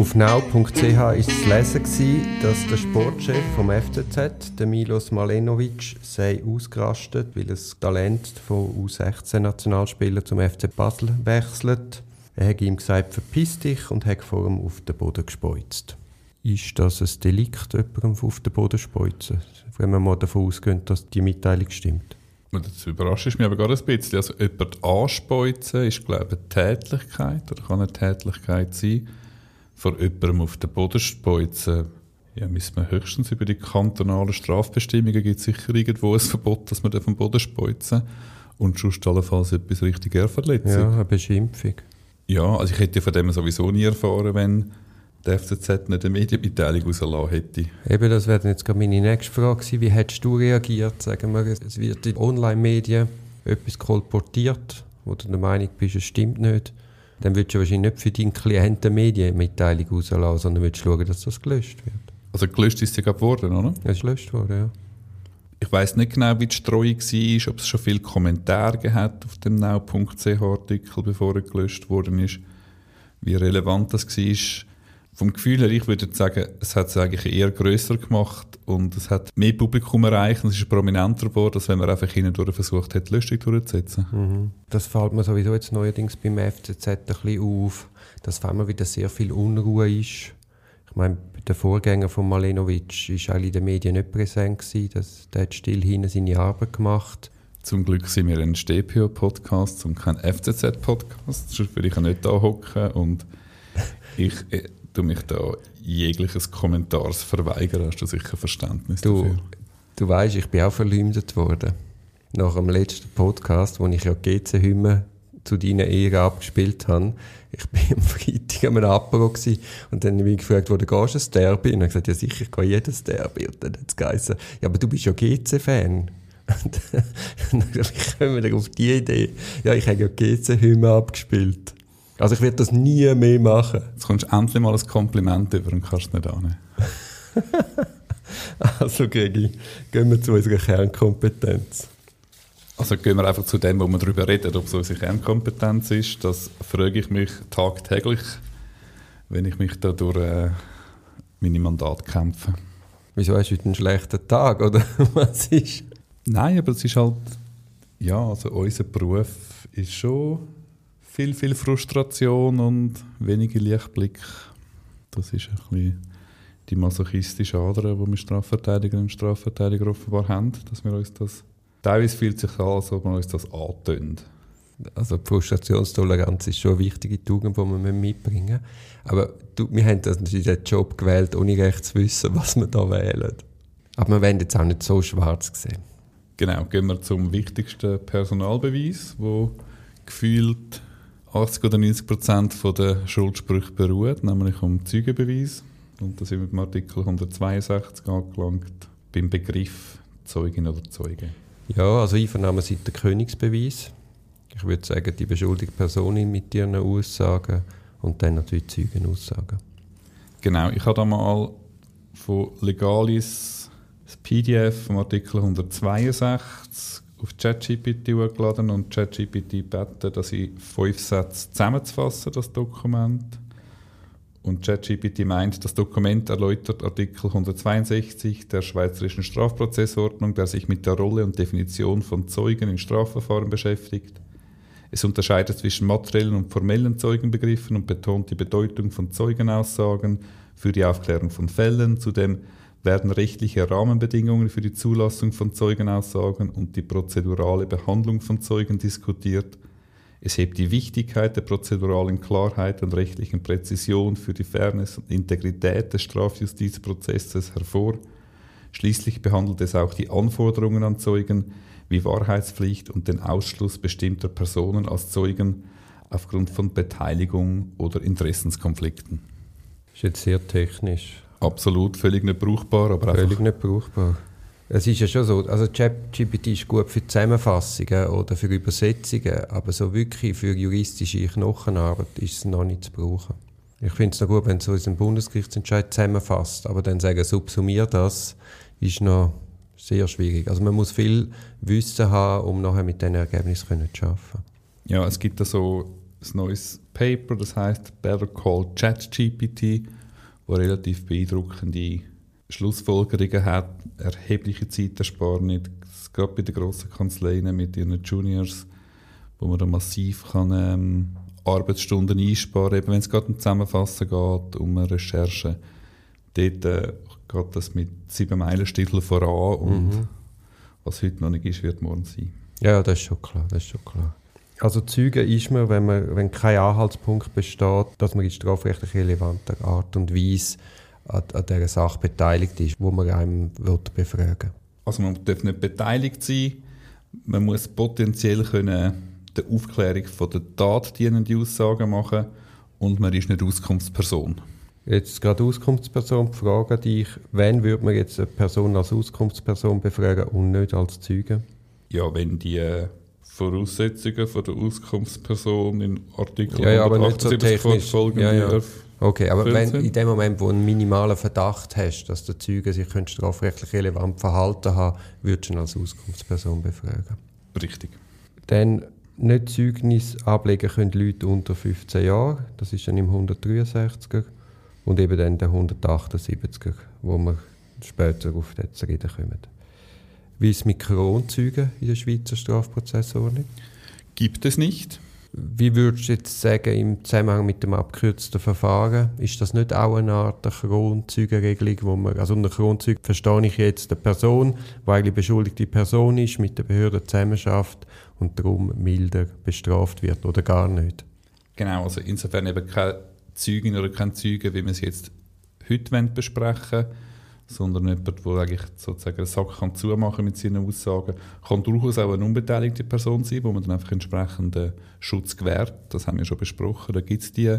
Auf now.ch war zu lesen, dass der Sportchef vom FCZ, der Milos Malenovic, sei ausgerastet, weil das Talent von U16-Nationalspielern zum FC Basel wechselt. Er hat ihm gesagt, verpiss dich und hat vor ihm auf den Boden gespeuzt. Ist das ein Delikt, jemandem auf den Boden speuzen? Wenn man mal davon ausgeht, dass die Mitteilung stimmt. Das überrascht mich aber gerade ein bisschen. Also jemand anspeuzen ist, glaube ich, eine Tätlichkeit oder kann eine Tätlichkeit sein. Vor jemandem auf den Boden speuzen, ja, müssen wir höchstens über die kantonalen Strafbestimmungen gibt es sicher irgendwo ein Verbot, dass man vom Boden speuzen und sonst allenfalls etwas richtig Ehrverletzung. Ja, eine Beschimpfung. Ja, also ich hätte von dem sowieso nie erfahren, wenn der FCZ nicht eine Medienmitteilung rausgelassen hätte. Eben, das wäre jetzt meine nächste Frage gewesen. Wie hättest du reagiert? Sagen wir, es wird in Online-Medien etwas kolportiert, wo du der Meinung bist, es stimmt nicht. Dann würdest du wahrscheinlich nicht für deinen Klienten eine Medienmitteilung rauslassen, sondern würdest schauen, dass das gelöscht wird. Also gelöscht ist sie gerade geworden, oder? Es ist gelöscht worden, ja. Ich weiß nicht genau, wie die Streuung war, ob es schon viele Kommentare gehabt auf dem now.ch-Artikel, bevor er gelöscht worden ist. Wie relevant das war. Vom Gefühl her, ich würde sagen, es hat es eigentlich eher grösser gemacht und es hat mehr Publikum erreicht und es ist prominenter geworden, als wenn man einfach hindurch versucht hat, Lösung durchzusetzen. Mhm. Das fällt mir sowieso jetzt neuerdings beim FCZ ein bisschen auf, dass wenn man wieder sehr viel Unruhe ist. Ich meine, der Vorgänger von Malenovic war eigentlich in den Medien nicht präsent. Gewesen. Das, der hat still hinten seine Arbeit gemacht. Zum Glück sind wir ein StPO-Podcast und kein FCZ-Podcast. Sonst würde ich ja nicht da hocken und ich tue mich da jegliches Kommentars verweigern. Hast du sicher Verständnis du, dafür? Du weißt, ich bin auch verleumdet worden. Nach dem letzten Podcast, wo ich ja GC-Hymne zu deinen Ehren abgespielt habe. Ich war am Freitag am Apero und dann habe ich gefragt, wo du gehst, ein Derby? Und er gesagt, ja sicher, ich gehe jedes Derby. Und dann hat es geheißen, ja, aber du bist ja GC-Fan. Und dann habe ich, wie kommen wir auf die Idee? Ja, ich habe ja GC-Hymne abgespielt. Also ich werde das nie mehr machen. Jetzt kommst du endlich mal ein Kompliment über und kannst es nicht annehmen. also Gregi, gehen wir zu unserer Kernkompetenz. Also gehen wir einfach zu dem, wo wir darüber reden, ob es unsere Kernkompetenz ist. Das frage ich mich tagtäglich, wenn ich mich da durch äh, meine Mandate kämpfe. Wieso hast du heute einen schlechten Tag, oder was ist? Nein, aber es ist halt, ja, also unser Beruf ist schon viel, viel Frustration und weniger Lichtblick. Das ist ein bisschen die masochistische Ader, die wir Strafverteidigerinnen und Strafverteidiger offenbar haben, dass wir uns das Teilweise fühlt es sich an, als ob man uns das antönt. Also die Frustrationstoleranz ist schon eine wichtige Tugend, die wir mitbringen müssen. Aber du, wir haben natürlich den Job gewählt, ohne recht zu wissen, was wir da wählen. Aber wir werden jetzt auch nicht so schwarz sehen. Genau, gehen wir zum wichtigsten Personalbeweis, wo gefühlt 80 oder 90 Prozent der Schuldsprüche beruht, nämlich um Zeugenbeweis. Und da sind wir beim Artikel 162 angelangt, beim Begriff Zeugin oder Zeuge. Ja, also Einvernahmen sind der Königsbeweis. Ich würde sagen, die beschuldigte Person mit ihren Aussagen und dann natürlich Zeugenaussagen. Genau, ich habe da mal von Legalis das PDF vom Artikel 162 auf ChatGPT hochgeladen und ChatGPT gebeten, dass ich fünf Sätze zusammenzufassen, das Dokument. Und ChatGPT meint, das Dokument erläutert Artikel 162 der Schweizerischen Strafprozessordnung, der sich mit der Rolle und Definition von Zeugen in Strafverfahren beschäftigt. Es unterscheidet zwischen materiellen und formellen Zeugenbegriffen und betont die Bedeutung von Zeugenaussagen für die Aufklärung von Fällen. Zudem werden rechtliche Rahmenbedingungen für die Zulassung von Zeugenaussagen und die prozedurale Behandlung von Zeugen diskutiert – es hebt die Wichtigkeit der prozeduralen Klarheit und rechtlichen Präzision für die Fairness und Integrität des Strafjustizprozesses hervor. Schließlich behandelt es auch die Anforderungen an Zeugen wie Wahrheitspflicht und den Ausschluss bestimmter Personen als Zeugen aufgrund von Beteiligung oder Interessenskonflikten. Das ist jetzt sehr technisch. Absolut, völlig nicht brauchbar. Aber völlig nicht brauchbar. Es ist ja schon so, also ChatGPT ist gut für Zusammenfassungen oder für Übersetzungen, aber so wirklich für juristische Knochenarbeit ist es noch nicht zu brauchen. Ich finde es noch gut, wenn es so einen Bundesgerichtsentscheid zusammenfasst, aber dann sagen, subsumier das, ist noch sehr schwierig. Also man muss viel Wissen haben, um nachher mit diesen Ergebnissen zu arbeiten. Ja, es gibt da so ein neues Paper, das heißt Better Call ChatGPT, relativ beeindruckende Schlussfolgerungen hat, erhebliche Zeitersparnis, gerade bei den grossen Kanzleien mit ihren Juniors, wo man dann massiv kann, ähm, Arbeitsstunden einsparen kann, wenn es gerade um Zusammenfassen geht, um eine Recherche. Dort äh, geht das mit sieben Meilenstiefeln voran und Mhm. was heute noch nicht ist, wird morgen sein. Ja, das ist schon klar, das ist schon klar. Also Zeuge ist man, wenn, man, wenn kein Anhaltspunkt besteht, dass man in strafrechtlich relevanter Art und Weise an, an dieser Sache beteiligt ist, wo man einem will befragen Also man darf nicht beteiligt sein, man muss potenziell können der Aufklärung von der Tat dienende Aussagen machen und man ist nicht Auskunftsperson. Jetzt gerade Auskunftsperson, die Frage an dich, wann würde man jetzt eine Person als Auskunftsperson befragen und nicht als Zeuge? Ja, wenn die äh, Voraussetzungen von der Auskunftsperson in Artikel Ja, ja, aber nicht so 178 technisch. Ja, ja. Okay, aber wenn in dem Moment, wo du einen minimalen Verdacht hast, dass der Zeuge sich strafrechtlich relevant verhalten haben, würdest du ihn als Auskunftsperson befragen. Richtig. Dann nicht Zeugnis ablegen können Leute unter 15 Jahren, das ist dann im 163er und eben dann der 178er, wo wir später auf das zu reden kommen. Wie ist es mit Kronzeugen in der Schweizer Strafprozessordnung? Gibt es nicht. Wie würdest du jetzt sagen, im Zusammenhang mit dem abgekürzten Verfahren, ist das nicht auch eine Art der Kronzeugenregelung, wo man, also unter Kronzeug verstehe ich jetzt eine Person, die eigentlich beschuldigte Person ist, mit der Behörde zusammenarbeitet und darum milder bestraft wird oder gar nicht? Genau, also insofern eben keine Zeugin oder kein Zeuge, wie wir es jetzt heute wollen besprechen sondern jemand, der eigentlich sozusagen einen Sack kann zumachen mit seinen Aussagen. Kann durchaus auch eine unbeteiligte Person sein, wo man dann einfach entsprechenden Schutz gewährt. Das haben wir schon besprochen. Da gibt es die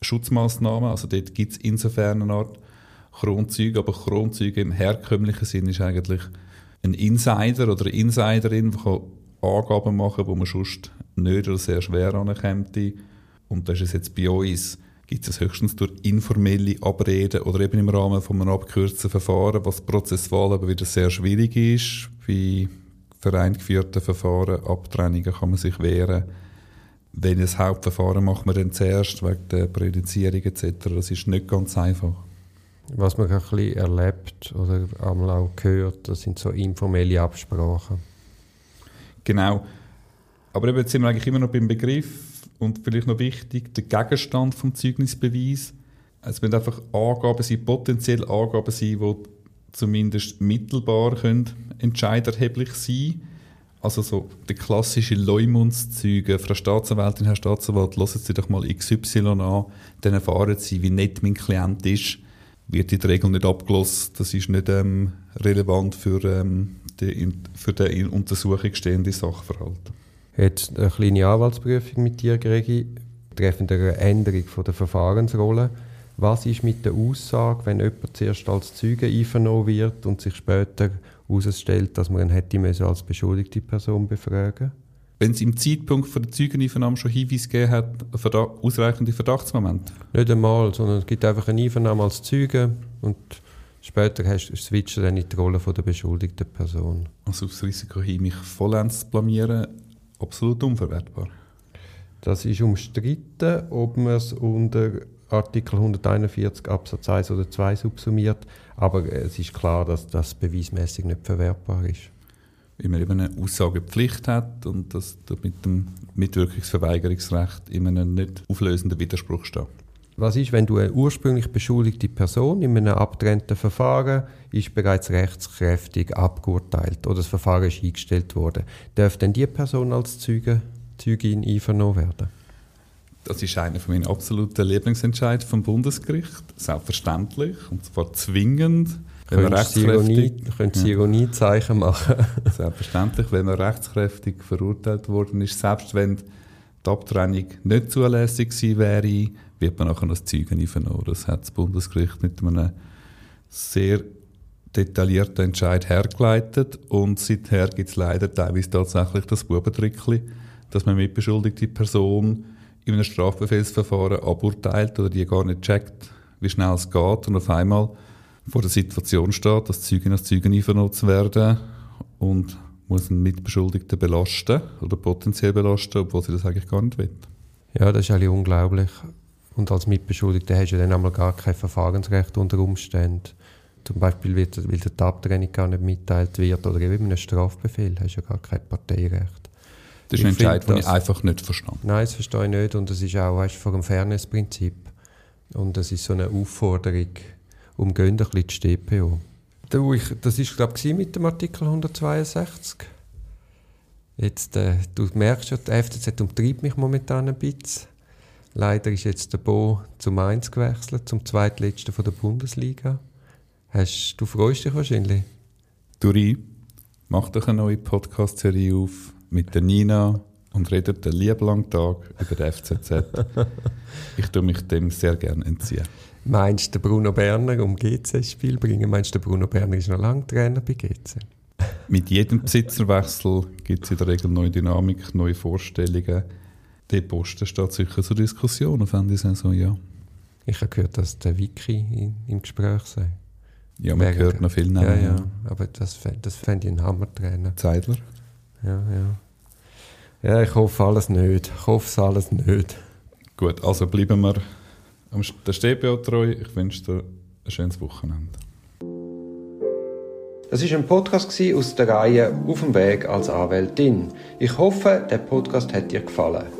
Schutzmaßnahmen. Also dort gibt es insofern eine Art Kronzeuge, aber Kronzeuge im herkömmlichen Sinn ist eigentlich ein Insider oder eine Insiderin, die kann Angaben machen wo man sonst nicht oder sehr schwer anerkennt. Und das ist es jetzt bei uns, gibt es höchstens durch informelle Abreden oder eben im Rahmen von einem abgekürzten Verfahren, was prozessual aber wieder sehr schwierig ist. Bei vereingeführten Verfahren, Abtrennungen kann man sich wehren. Wenn das Hauptverfahren macht man dann zuerst, wegen der Präjudizierung etc. Das ist nicht ganz einfach. Was man ein bisschen erlebt oder einmal auch gehört, das sind so informelle Absprachen. Genau. Aber eben, jetzt sind wir eigentlich immer noch beim Begriff und vielleicht noch wichtig, der Gegenstand vom Zeugnisbeweis. Es müssen einfach Angaben sein, potenziell Angaben sein, die zumindest mittelbar können entscheiderheblich sein Also so der klassische Leumundszeuge, Frau Staatsanwältin, Herr Staatsanwalt, hören Sie doch mal XY an, dann erfahren Sie, wie nett mein Klient ist. Wird in der Regel nicht abgeschlossen, das ist nicht ähm, relevant für, ähm, den, für den in Untersuchung stehenden Sachverhalt. Jetzt eine kleine Anwaltsprüfung mit dir, Gregi, betreffend einer Änderung von der Verfahrensrolle. Was ist mit der Aussage, wenn jemand zuerst als Zeuge einvernommen wird und sich später herausstellt, dass man ihn hätte müssen als beschuldigte Person befragen Wenn es im Zeitpunkt der Zeugeneinvernahme schon Hinweis gegeben hat, Verda ausreichende Verdachtsmomente, Nicht einmal, sondern es gibt einfach eine Einvernahme als Zeuge und später hast, switcht er dann in die Rolle von der beschuldigten Person. also aufs Risiko hin, mich vollends zu blamieren, absolut unverwertbar. Das ist umstritten, ob man es unter Artikel 141 Absatz 1 oder 2 subsumiert, aber es ist klar, dass das beweismäßig nicht verwertbar ist. Weil man eben eine Aussagepflicht hat und dass da mit dem Mitwirkungsverweigerungsrecht in einem nicht auflösenden Widerspruch steht. Was ist, wenn du eine ursprünglich beschuldigte Person in einem abgetrennten Verfahren ist bereits rechtskräftig abgeurteilt oder das Verfahren ist eingestellt worden? Darf denn die Person als Zeuge, Zeugin einvernommen werden? Das ist einer von meinen absoluten Lieblingsentscheidungen vom Bundesgericht. Selbstverständlich und zwar zwingend. Wenn man Ironie, könntest du Ironiezeichen machen? selbstverständlich, wenn man rechtskräftig verurteilt worden ist, selbst wenn die Abtrennung nicht zulässig gewesen wäre, wird man nachher als Zeugen einvernommen. Das hat das Bundesgericht mit einem sehr detaillierten Entscheid hergeleitet und seither gibt es leider teilweise tatsächlich das Bubentrickli, dass man mitbeschuldigte Person in einem Strafbefehlsverfahren aburteilt oder die gar nicht checkt, wie schnell es geht und auf einmal vor der Situation steht, dass Zeugen als Zeugen einvernommen werden und muss einen Mitbeschuldigten belasten oder potenziell belasten, obwohl sie das eigentlich gar nicht will. Ja, das ist eigentlich unglaublich. Und als Mitbeschuldigter hast du dann einmal gar kein Verfahrensrecht unter Umständen. Zum Beispiel, weil die Abtrennung gar nicht mitteilt wird oder eben einem Strafbefehl, hast du ja gar kein Parteirecht. Das ist ein Entscheid, den ich einfach nicht verstehe. Nein, das verstehe ich nicht. Und das ist auch weißt, vor dem Fairness-Prinzip. Und das ist so eine Aufforderung, umgehen ein bisschen die StPO. Das war, glaube ich, mit dem Artikel 162. Jetzt, äh, du merkst schon, die FCZ umtreibt mich momentan ein bisschen. Leider ist jetzt der Bo zum Mainz gewechselt, zum zweitletzten von der Bundesliga. Hast, du freust dich wahrscheinlich? Duri, mach doch eine neue Podcast-Serie auf mit der Nina und redet den lieben langen Tag über den FCZ. ich tue mich dem sehr gerne entziehen. Meinst du, Bruno Berner um GC-Spiel bringen? Meinst du, Bruno Berner ist noch lange Trainer bei GC? Mit jedem Besitzerwechsel gibt es in der Regel neue Dynamik, neue Vorstellungen. Der Posten steht sicher zur Diskussion auf Ende Saison, ja. Ich habe gehört, dass der Wiki im Gespräch sei. Ja, man Wegen, hört noch viel Namen. Ja, ja, aber das, das fände ich ein Hammertrainer. Zeidler? Ja, ja. Ja, ich hoffe alles nicht. Ich hoffe es alles nicht. Gut, also bleiben wir der StPO treu. Ich wünsche dir ein schönes Wochenende. Das ist ein Podcast aus der Reihe Auf dem Weg als Anwältin. Ich hoffe, der Podcast hat dir gefallen.